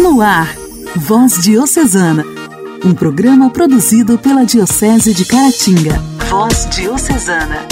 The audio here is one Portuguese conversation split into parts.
No ar, Voz Diocesana, um programa produzido pela Diocese de Caratinga. Voz Diocesana.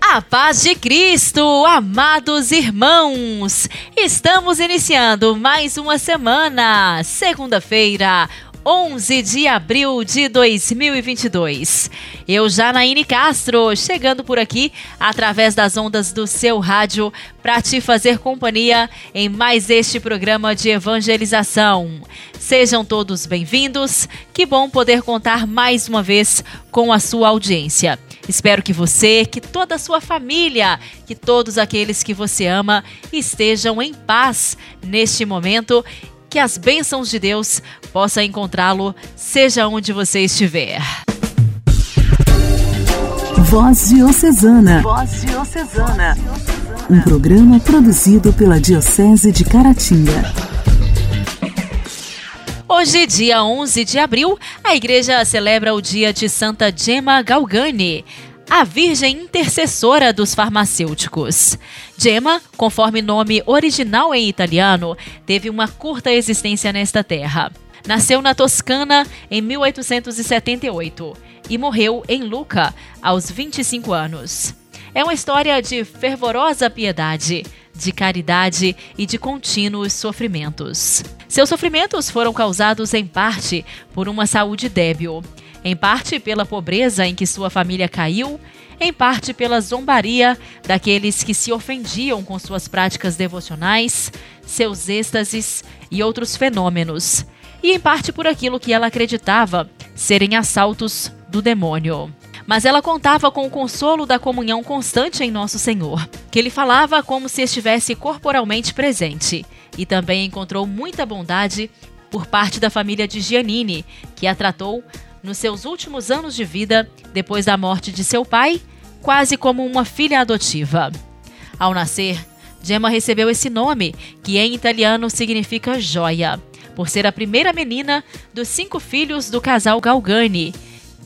A paz de Cristo, amados irmãos! Estamos iniciando mais uma semana, segunda-feira, 11 de abril de 2022. Eu, Janaíne Castro, chegando por aqui através das ondas do seu rádio para te fazer companhia em mais este programa de evangelização. Sejam todos bem-vindos. Que bom poder contar mais uma vez com a sua audiência. Espero que você, que toda a sua família, que todos aqueles que você ama estejam em paz neste momento que as bênçãos de Deus possa encontrá-lo, seja onde você estiver. Voz Diocesana. Voz Diocesana. Um programa produzido pela Diocese de Caratinga. Hoje, dia 11 de abril, a igreja celebra o dia de Santa Gemma Galgani, a Virgem Intercessora dos Farmacêuticos. Gemma, conforme nome original em italiano, teve uma curta existência nesta terra. Nasceu na Toscana em 1878 e morreu em Lucca aos 25 anos. É uma história de fervorosa piedade, de caridade e de contínuos sofrimentos. Seus sofrimentos foram causados em parte por uma saúde débil em parte pela pobreza em que sua família caiu, em parte pela zombaria daqueles que se ofendiam com suas práticas devocionais, seus êxtases e outros fenômenos, e em parte por aquilo que ela acreditava serem assaltos do demônio. Mas ela contava com o consolo da comunhão constante em Nosso Senhor, que ele falava como se estivesse corporalmente presente, e também encontrou muita bondade por parte da família de Giannini, que a tratou nos seus últimos anos de vida, depois da morte de seu pai, quase como uma filha adotiva. Ao nascer, Gemma recebeu esse nome, que em italiano significa joia, por ser a primeira menina dos cinco filhos do casal Galgani,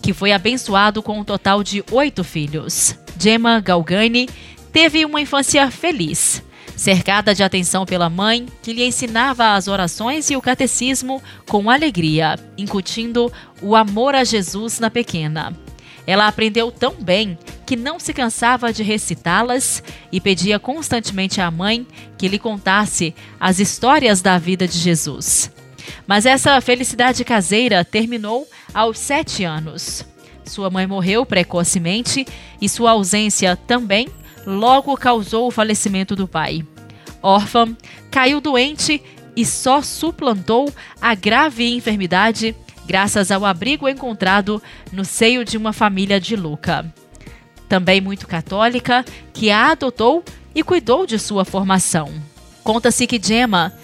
que foi abençoado com um total de oito filhos. Gemma Galgani teve uma infância feliz cercada de atenção pela mãe, que lhe ensinava as orações e o catecismo com alegria, incutindo o amor a Jesus na pequena. Ela aprendeu tão bem que não se cansava de recitá-las e pedia constantemente à mãe que lhe contasse as histórias da vida de Jesus. Mas essa felicidade caseira terminou aos sete anos. Sua mãe morreu precocemente e sua ausência também logo causou o falecimento do pai. Órfã, caiu doente e só suplantou a grave enfermidade graças ao abrigo encontrado no seio de uma família de Luca. Também muito católica, que a adotou e cuidou de sua formação. Conta-se que Gemma,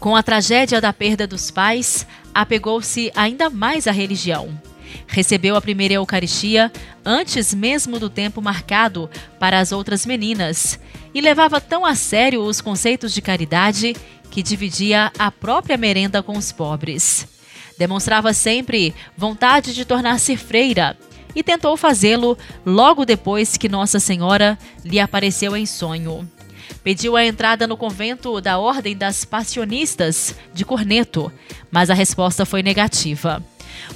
com a tragédia da perda dos pais, apegou-se ainda mais à religião. Recebeu a primeira Eucaristia antes mesmo do tempo marcado para as outras meninas e levava tão a sério os conceitos de caridade que dividia a própria merenda com os pobres. Demonstrava sempre vontade de tornar-se freira e tentou fazê-lo logo depois que Nossa Senhora lhe apareceu em sonho. Pediu a entrada no convento da Ordem das Passionistas de Corneto, mas a resposta foi negativa.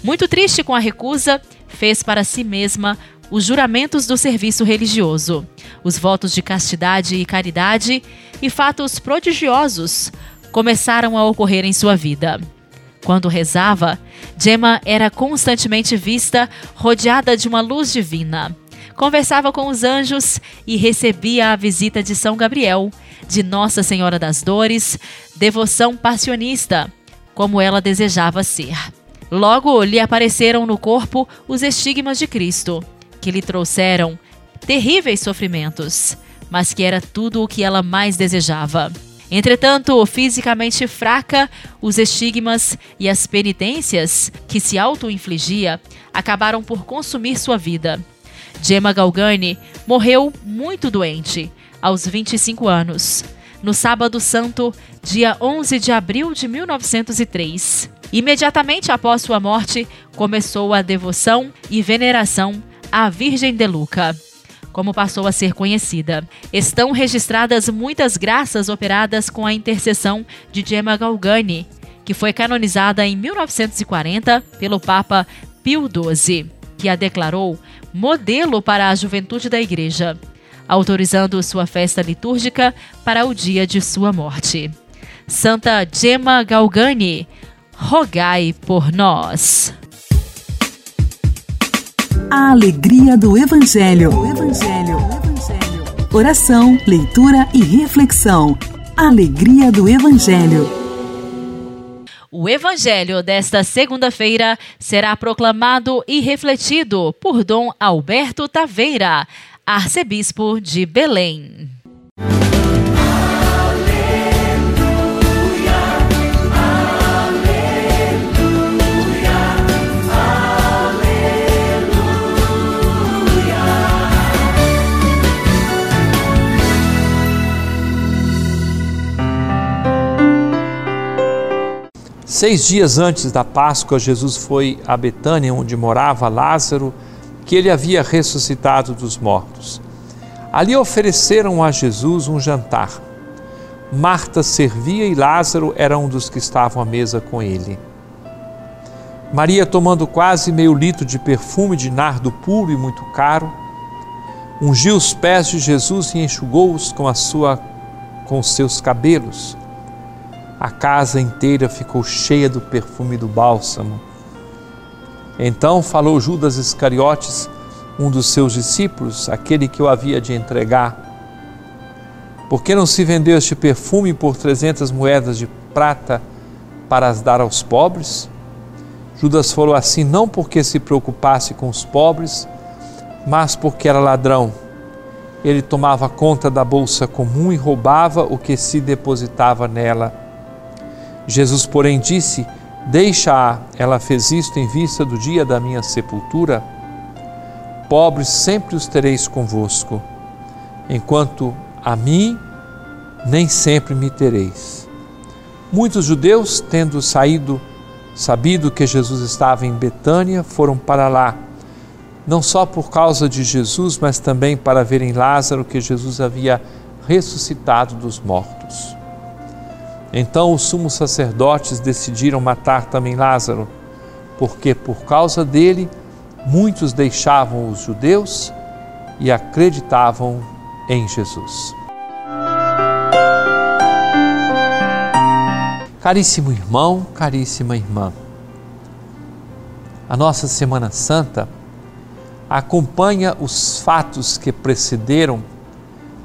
Muito triste com a recusa, fez para si mesma os juramentos do serviço religioso, os votos de castidade e caridade e fatos prodigiosos começaram a ocorrer em sua vida. Quando rezava, Gemma era constantemente vista rodeada de uma luz divina. Conversava com os anjos e recebia a visita de São Gabriel, de Nossa Senhora das Dores, devoção passionista, como ela desejava ser. Logo lhe apareceram no corpo os estigmas de Cristo, que lhe trouxeram terríveis sofrimentos, mas que era tudo o que ela mais desejava. Entretanto, fisicamente fraca, os estigmas e as penitências que se auto-infligia acabaram por consumir sua vida. Gemma Galgani morreu muito doente, aos 25 anos, no Sábado Santo, dia 11 de abril de 1903. Imediatamente após sua morte, começou a devoção e veneração à Virgem de Luca. como passou a ser conhecida. Estão registradas muitas graças operadas com a intercessão de Gemma Galgani, que foi canonizada em 1940 pelo Papa Pio XII, que a declarou modelo para a juventude da Igreja, autorizando sua festa litúrgica para o dia de sua morte. Santa Gemma Galgani, rogai por nós. A alegria do Evangelho. O Evangelho. O Evangelho. Oração, leitura e reflexão. Alegria do Evangelho. O Evangelho desta segunda-feira será proclamado e refletido por Dom Alberto Taveira, arcebispo de Belém. Seis dias antes da Páscoa, Jesus foi a Betânia, onde morava Lázaro, que ele havia ressuscitado dos mortos. Ali ofereceram a Jesus um jantar. Marta servia e Lázaro era um dos que estavam à mesa com ele. Maria, tomando quase meio litro de perfume de nardo puro e muito caro, ungiu os pés de Jesus e enxugou-os com a sua com seus cabelos a casa inteira ficou cheia do perfume do bálsamo. Então falou Judas Iscariotes, um dos seus discípulos, aquele que o havia de entregar. Por que não se vendeu este perfume por trezentas moedas de prata para as dar aos pobres? Judas falou assim não porque se preocupasse com os pobres, mas porque era ladrão. Ele tomava conta da bolsa comum e roubava o que se depositava nela. Jesus, porém, disse: Deixa-a, ela fez isto em vista do dia da minha sepultura. Pobres sempre os tereis convosco, enquanto a mim nem sempre me tereis. Muitos judeus, tendo saído, sabido que Jesus estava em Betânia, foram para lá, não só por causa de Jesus, mas também para verem Lázaro que Jesus havia ressuscitado dos mortos. Então os sumos sacerdotes decidiram matar também Lázaro, porque por causa dele muitos deixavam os judeus e acreditavam em Jesus. Caríssimo irmão, caríssima irmã, a nossa Semana Santa acompanha os fatos que precederam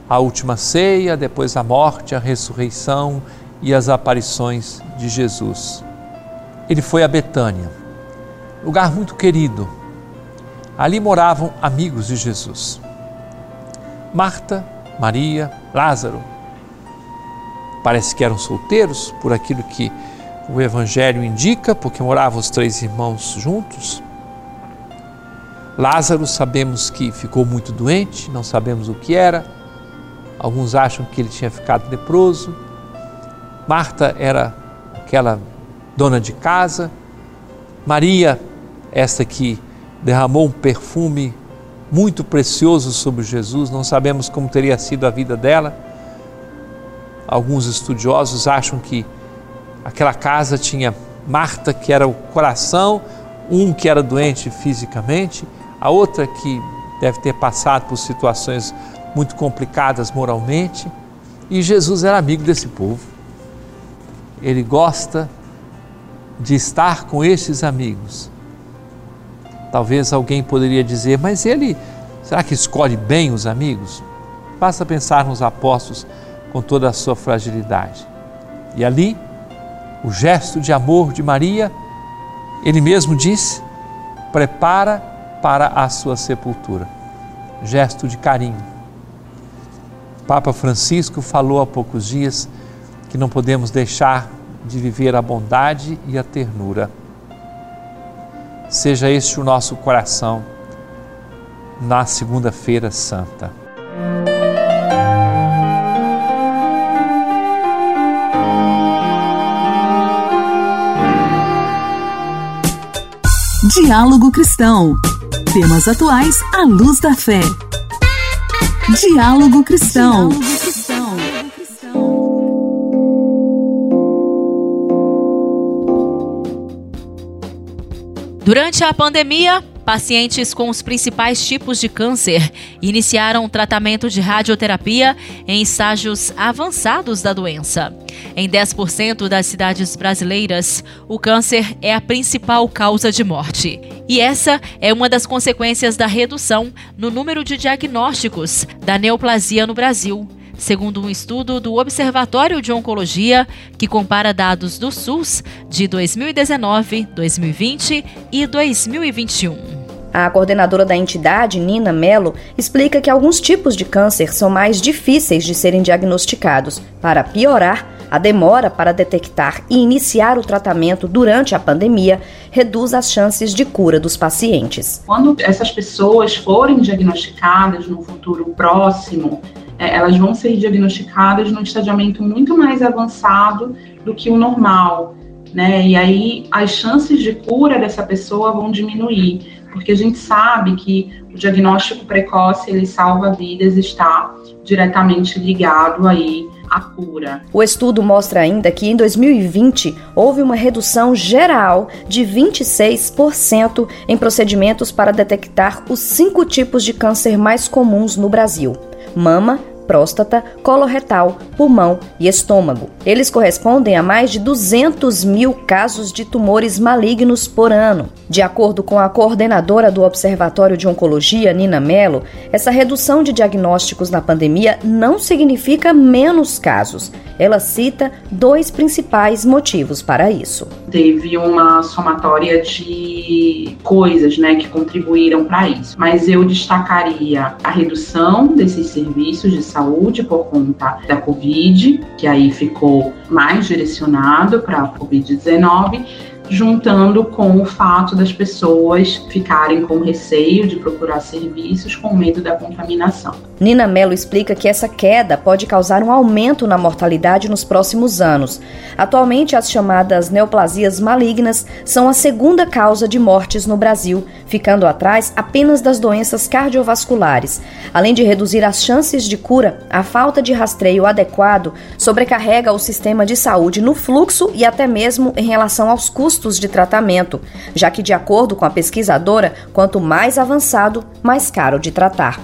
a última ceia, depois a morte, a ressurreição e as aparições de Jesus. Ele foi a Betânia, lugar muito querido. Ali moravam amigos de Jesus. Marta, Maria, Lázaro. Parece que eram solteiros, por aquilo que o Evangelho indica, porque moravam os três irmãos juntos. Lázaro, sabemos que ficou muito doente, não sabemos o que era. Alguns acham que ele tinha ficado leproso. Marta era aquela dona de casa, Maria, esta que derramou um perfume muito precioso sobre Jesus, não sabemos como teria sido a vida dela. Alguns estudiosos acham que aquela casa tinha Marta, que era o coração, um que era doente fisicamente, a outra que deve ter passado por situações muito complicadas moralmente, e Jesus era amigo desse povo ele gosta de estar com estes amigos. Talvez alguém poderia dizer, mas ele, será que escolhe bem os amigos? Basta pensar nos apóstolos com toda a sua fragilidade. E ali, o gesto de amor de Maria, ele mesmo disse, prepara para a sua sepultura. Gesto de carinho. Papa Francisco falou há poucos dias que não podemos deixar de viver a bondade e a ternura. Seja este o nosso coração na Segunda-feira Santa. Diálogo Cristão. Temas atuais à luz da fé. Diálogo Cristão. Durante a pandemia, pacientes com os principais tipos de câncer iniciaram tratamento de radioterapia em estágios avançados da doença. Em 10% das cidades brasileiras, o câncer é a principal causa de morte. E essa é uma das consequências da redução no número de diagnósticos da neoplasia no Brasil segundo um estudo do Observatório de Oncologia, que compara dados do SUS de 2019, 2020 e 2021. A coordenadora da entidade, Nina Mello, explica que alguns tipos de câncer são mais difíceis de serem diagnosticados. Para piorar, a demora para detectar e iniciar o tratamento durante a pandemia reduz as chances de cura dos pacientes. Quando essas pessoas forem diagnosticadas no futuro próximo, é, elas vão ser diagnosticadas num estadiamento muito mais avançado do que o normal, né? E aí as chances de cura dessa pessoa vão diminuir, porque a gente sabe que o diagnóstico precoce ele salva vidas, está diretamente ligado aí à cura. O estudo mostra ainda que em 2020 houve uma redução geral de 26% em procedimentos para detectar os cinco tipos de câncer mais comuns no Brasil: mama, próstata, coloretal, pulmão e estômago. Eles correspondem a mais de 200 mil casos de tumores malignos por ano. De acordo com a coordenadora do Observatório de Oncologia, Nina Mello, essa redução de diagnósticos na pandemia não significa menos casos. Ela cita dois principais motivos para isso. Teve uma somatória de coisas né, que contribuíram para isso, mas eu destacaria a redução desses serviços de saúde por conta da Covid, que aí ficou mais direcionado para a Covid-19 juntando com o fato das pessoas ficarem com receio de procurar serviços com medo da contaminação. Nina Mello explica que essa queda pode causar um aumento na mortalidade nos próximos anos. Atualmente, as chamadas neoplasias malignas são a segunda causa de mortes no Brasil, ficando atrás apenas das doenças cardiovasculares. Além de reduzir as chances de cura, a falta de rastreio adequado sobrecarrega o sistema de saúde no fluxo e até mesmo em relação aos custos de tratamento, já que, de acordo com a pesquisadora, quanto mais avançado, mais caro de tratar.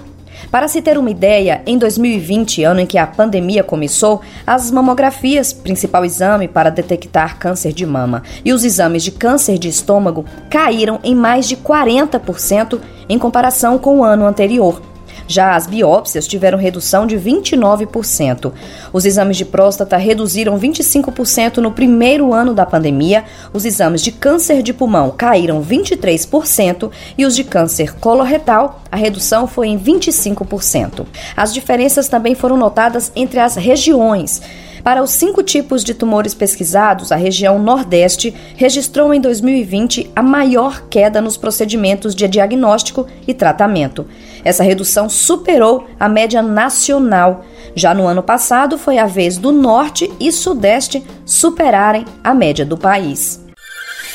Para se ter uma ideia, em 2020, ano em que a pandemia começou, as mamografias, principal exame para detectar câncer de mama, e os exames de câncer de estômago caíram em mais de 40% em comparação com o ano anterior. Já as biópsias tiveram redução de 29%. Os exames de próstata reduziram 25% no primeiro ano da pandemia, os exames de câncer de pulmão caíram 23% e os de câncer coloretal, a redução foi em 25%. As diferenças também foram notadas entre as regiões. Para os cinco tipos de tumores pesquisados, a região Nordeste registrou em 2020 a maior queda nos procedimentos de diagnóstico e tratamento. Essa redução superou a média nacional. Já no ano passado, foi a vez do Norte e Sudeste superarem a média do país.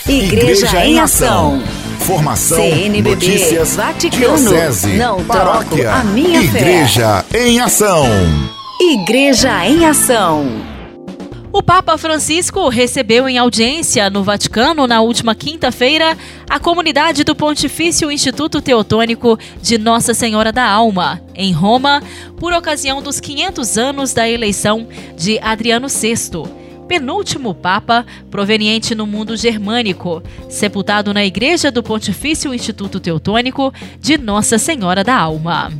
Igreja, Igreja em Ação. Formação, CNBB, notícias, Vaticano, diocese, não paróquia, a minha Igreja fé. em Ação. Igreja em Ação. O Papa Francisco recebeu em audiência no Vaticano na última quinta-feira a comunidade do Pontifício Instituto Teotônico de Nossa Senhora da Alma, em Roma, por ocasião dos 500 anos da eleição de Adriano VI, penúltimo Papa proveniente no mundo germânico, sepultado na Igreja do Pontifício Instituto Teotônico de Nossa Senhora da Alma.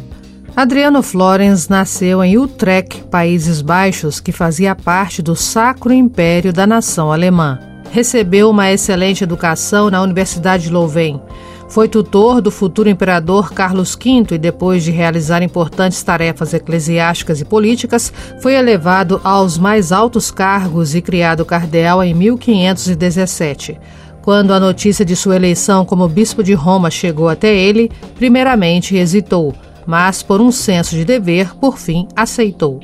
Adriano Florens nasceu em Utrecht, Países Baixos, que fazia parte do Sacro Império da nação alemã. Recebeu uma excelente educação na Universidade de Louvain. Foi tutor do futuro imperador Carlos V e, depois de realizar importantes tarefas eclesiásticas e políticas, foi elevado aos mais altos cargos e criado cardeal em 1517. Quando a notícia de sua eleição como bispo de Roma chegou até ele, primeiramente hesitou mas, por um senso de dever, por fim aceitou.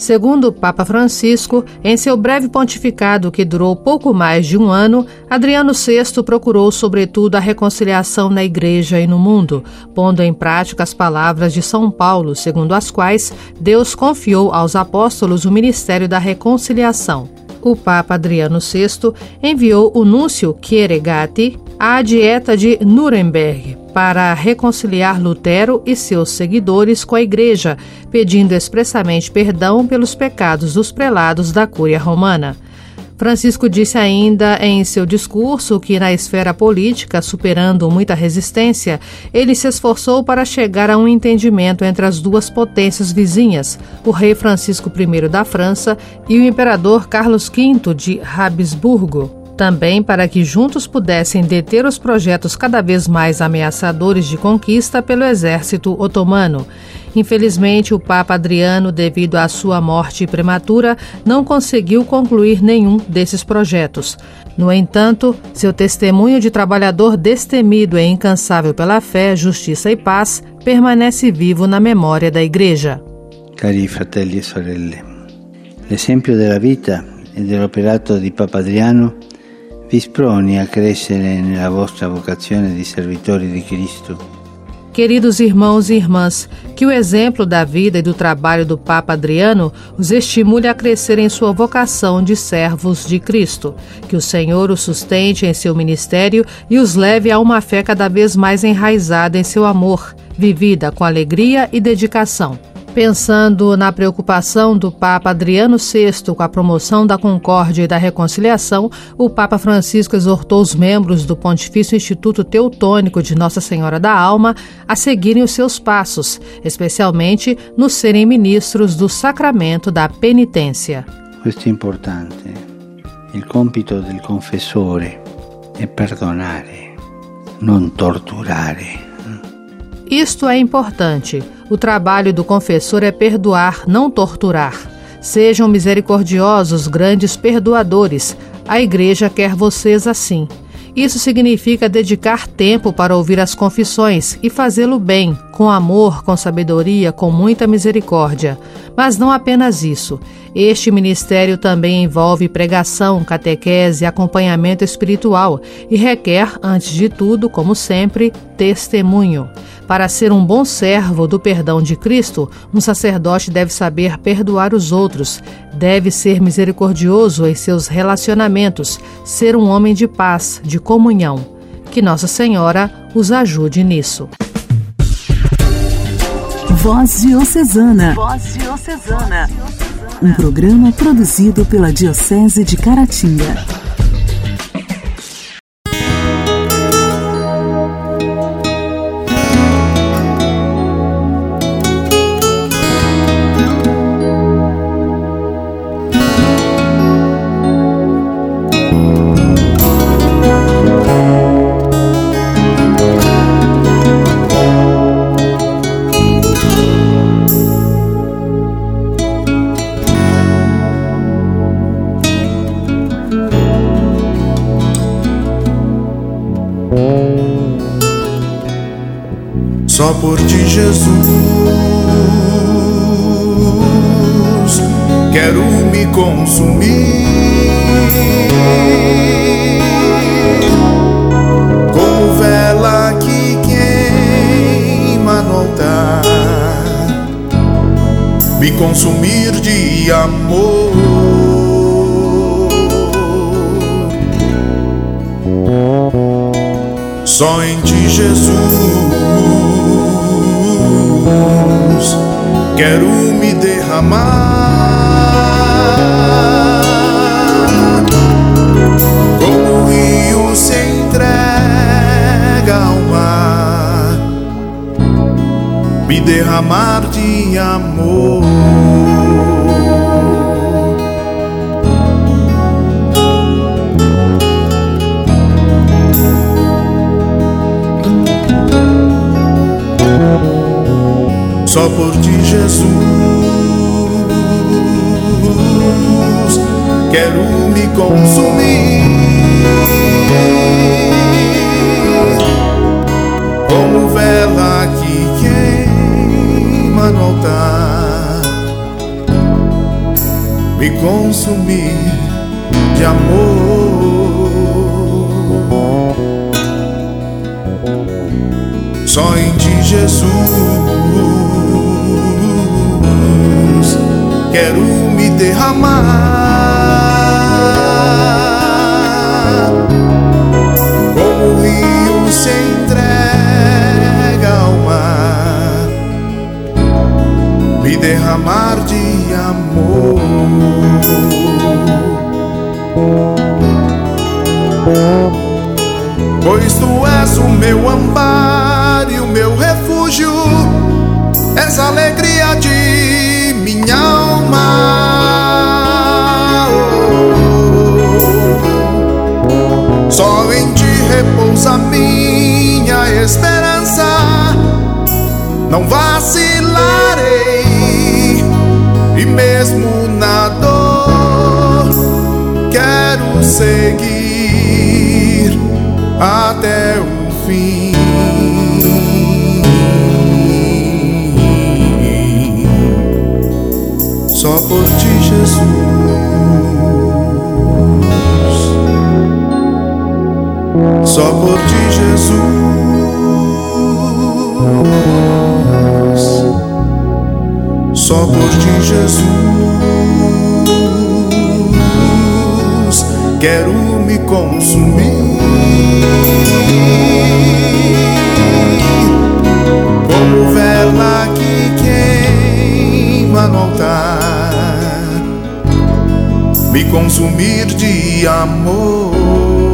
Segundo o Papa Francisco, em seu breve pontificado que durou pouco mais de um ano, Adriano VI procurou, sobretudo, a reconciliação na Igreja e no mundo, pondo em prática as palavras de São Paulo, segundo as quais Deus confiou aos apóstolos o ministério da reconciliação. O Papa Adriano VI enviou o núncio Kieregati à Dieta de Nuremberg para reconciliar Lutero e seus seguidores com a Igreja, pedindo expressamente perdão pelos pecados dos prelados da Cúria Romana. Francisco disse ainda em seu discurso que, na esfera política, superando muita resistência, ele se esforçou para chegar a um entendimento entre as duas potências vizinhas, o rei Francisco I da França e o imperador Carlos V de Habsburgo também para que juntos pudessem deter os projetos cada vez mais ameaçadores de conquista pelo exército otomano. Infelizmente, o Papa Adriano, devido à sua morte prematura, não conseguiu concluir nenhum desses projetos. No entanto, seu testemunho de trabalhador destemido e incansável pela fé, justiça e paz permanece vivo na memória da Igreja. Cari fratelli e sorelle, l'esempio della vita e dell'operato di Papa Adriano vi sproni a crescere nella vostra vocazione di servitori di Cristo. Queridos irmãos e irmãs, que o exemplo da vida e do trabalho do Papa Adriano os estimule a crescer em sua vocação de servos de Cristo. Que o Senhor os sustente em seu ministério e os leve a uma fé cada vez mais enraizada em seu amor, vivida com alegria e dedicação. Pensando na preocupação do Papa Adriano VI com a promoção da concórdia e da reconciliação, o Papa Francisco exortou os membros do Pontifício Instituto Teutônico de Nossa Senhora da Alma a seguirem os seus passos, especialmente no serem ministros do sacramento da penitência. Questo é importante. Il compito del confessore è perdonare, non torturare. Isto é importante. O trabalho do confessor é perdoar, não torturar. Sejam misericordiosos, grandes perdoadores. A igreja quer vocês assim. Isso significa dedicar tempo para ouvir as confissões e fazê-lo bem, com amor, com sabedoria, com muita misericórdia. Mas não apenas isso. Este ministério também envolve pregação, catequese, acompanhamento espiritual e requer, antes de tudo, como sempre, testemunho. Para ser um bom servo do perdão de Cristo, um sacerdote deve saber perdoar os outros, deve ser misericordioso em seus relacionamentos, ser um homem de paz, de comunhão. Que Nossa Senhora os ajude nisso. Voz Diocesana. Voz Diocesana. Um programa produzido pela Diocese de Caratinga. Quero me derramar como o rio se entrega ao mar, me derramar de amor. só por ti, Jesus. Quero me consumir como vela que queima no altar, me consumir de amor. Só em ti, Jesus, quero me derramar como o rio se entrega ao mar, me derramar de amor. Pois tu és o meu amparo e o meu refúgio, és a alegria de minha alma. Só em ti repousa minha esperança, não vacilarei, e mesmo na dor, quero seguir até o fim. Por ti, Jesus. Só por ti, Jesus. Só por ti, Jesus. Quero me consumir. Como vela que queima no altar, me consumir de amor.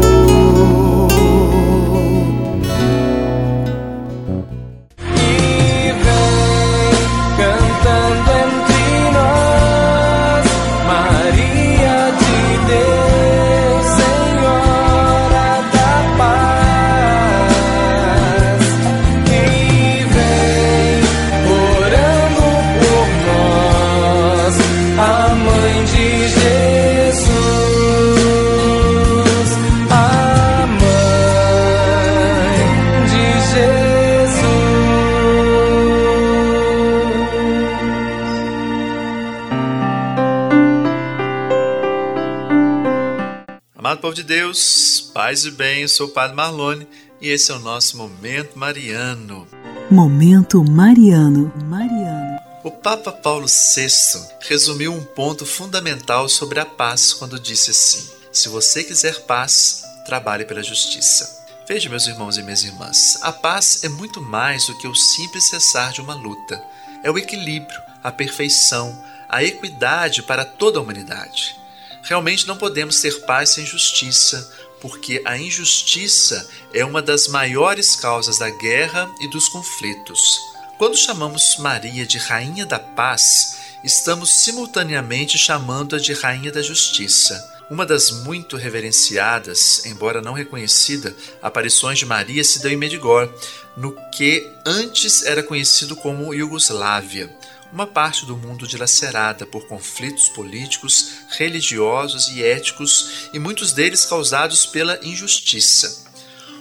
De Deus, paz e bem, eu sou o Padre Marlone e esse é o nosso Momento Mariano. Momento Mariano. Mariano. O Papa Paulo VI resumiu um ponto fundamental sobre a paz quando disse assim: Se você quiser paz, trabalhe pela justiça. Veja, meus irmãos e minhas irmãs, a paz é muito mais do que o simples cessar de uma luta. É o equilíbrio, a perfeição, a equidade para toda a humanidade. Realmente não podemos ter paz sem justiça, porque a injustiça é uma das maiores causas da guerra e dos conflitos. Quando chamamos Maria de Rainha da Paz, estamos simultaneamente chamando-a de Rainha da Justiça. Uma das muito reverenciadas, embora não reconhecida, aparições de Maria se deu em Medigor, no que antes era conhecido como Iugoslávia, uma parte do mundo dilacerada por conflitos políticos, religiosos e éticos, e muitos deles causados pela injustiça.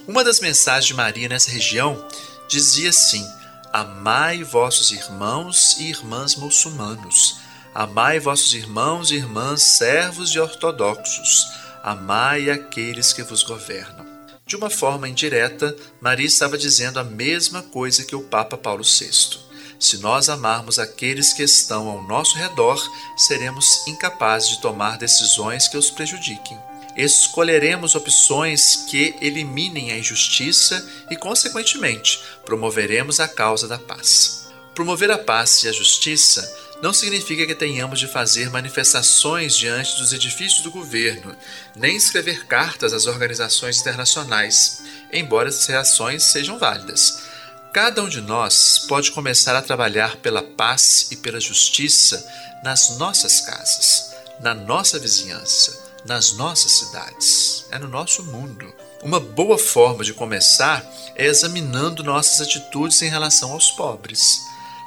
Uma das mensagens de Maria nessa região dizia assim: Amai vossos irmãos e irmãs muçulmanos. Amai vossos irmãos e irmãs servos e ortodoxos. Amai aqueles que vos governam. De uma forma indireta, Maria estava dizendo a mesma coisa que o Papa Paulo VI. Se nós amarmos aqueles que estão ao nosso redor, seremos incapazes de tomar decisões que os prejudiquem. Escolheremos opções que eliminem a injustiça e, consequentemente, promoveremos a causa da paz. Promover a paz e a justiça não significa que tenhamos de fazer manifestações diante dos edifícios do governo, nem escrever cartas às organizações internacionais, embora essas reações sejam válidas. Cada um de nós pode começar a trabalhar pela paz e pela justiça nas nossas casas, na nossa vizinhança, nas nossas cidades, é no nosso mundo. Uma boa forma de começar é examinando nossas atitudes em relação aos pobres.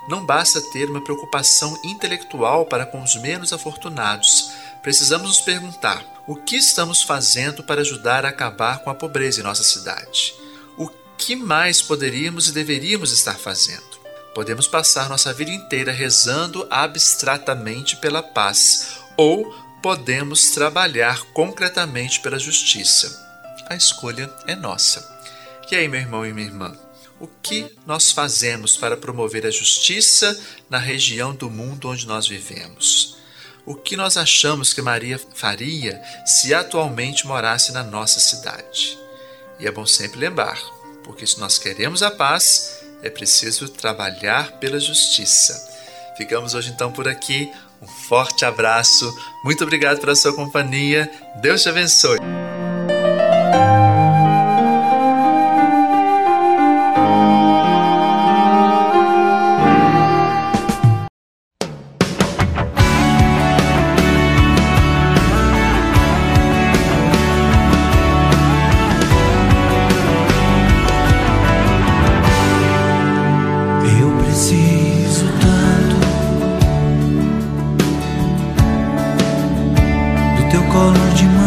Não basta ter uma preocupação intelectual para com os menos afortunados. Precisamos nos perguntar: o que estamos fazendo para ajudar a acabar com a pobreza em nossa cidade? O que mais poderíamos e deveríamos estar fazendo? Podemos passar nossa vida inteira rezando abstratamente pela paz ou podemos trabalhar concretamente pela justiça. A escolha é nossa. E aí, meu irmão e minha irmã? O que nós fazemos para promover a justiça na região do mundo onde nós vivemos? O que nós achamos que Maria faria se atualmente morasse na nossa cidade? E é bom sempre lembrar, porque se nós queremos a paz, é preciso trabalhar pela justiça. Ficamos hoje então por aqui. Um forte abraço, muito obrigado pela sua companhia. Deus te abençoe. color you.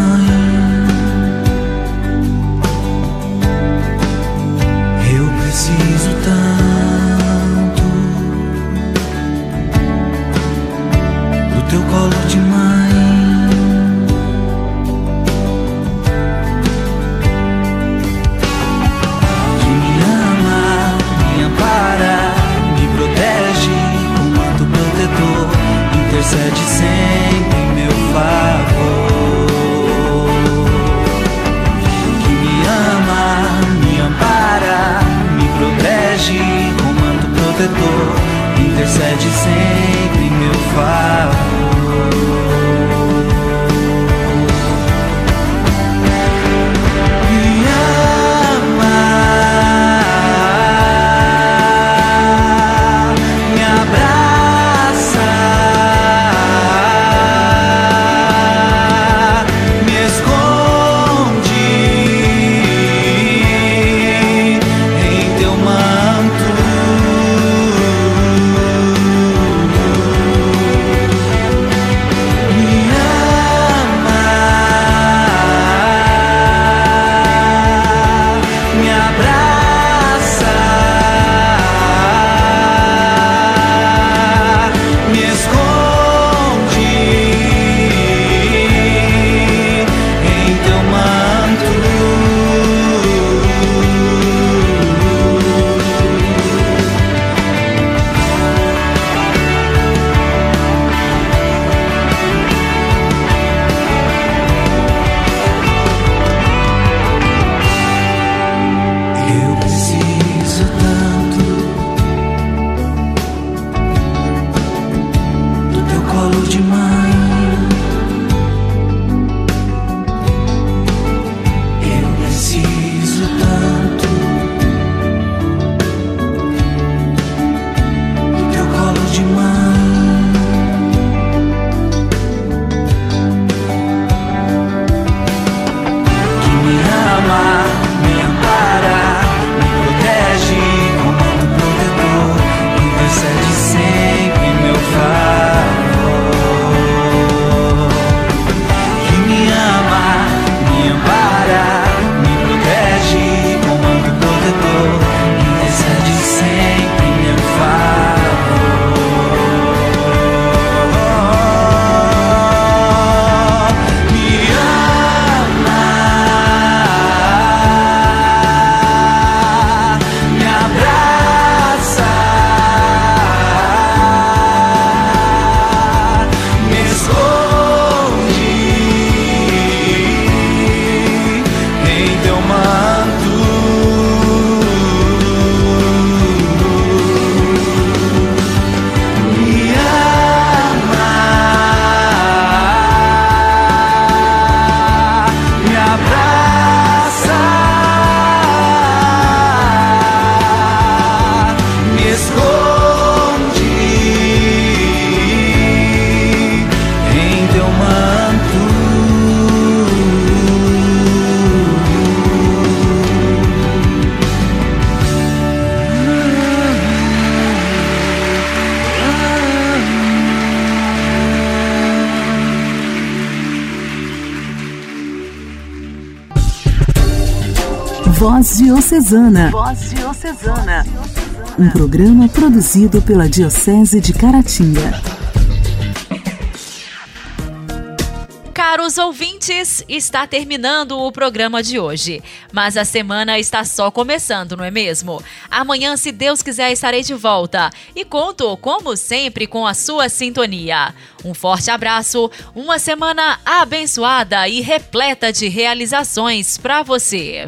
Voz Diocesana. Voz Diocesana. Um programa produzido pela Diocese de Caratinga. Queridos ouvintes, está terminando o programa de hoje. Mas a semana está só começando, não é mesmo? Amanhã, se Deus quiser, estarei de volta. E conto, como sempre, com a sua sintonia. Um forte abraço, uma semana abençoada e repleta de realizações para você.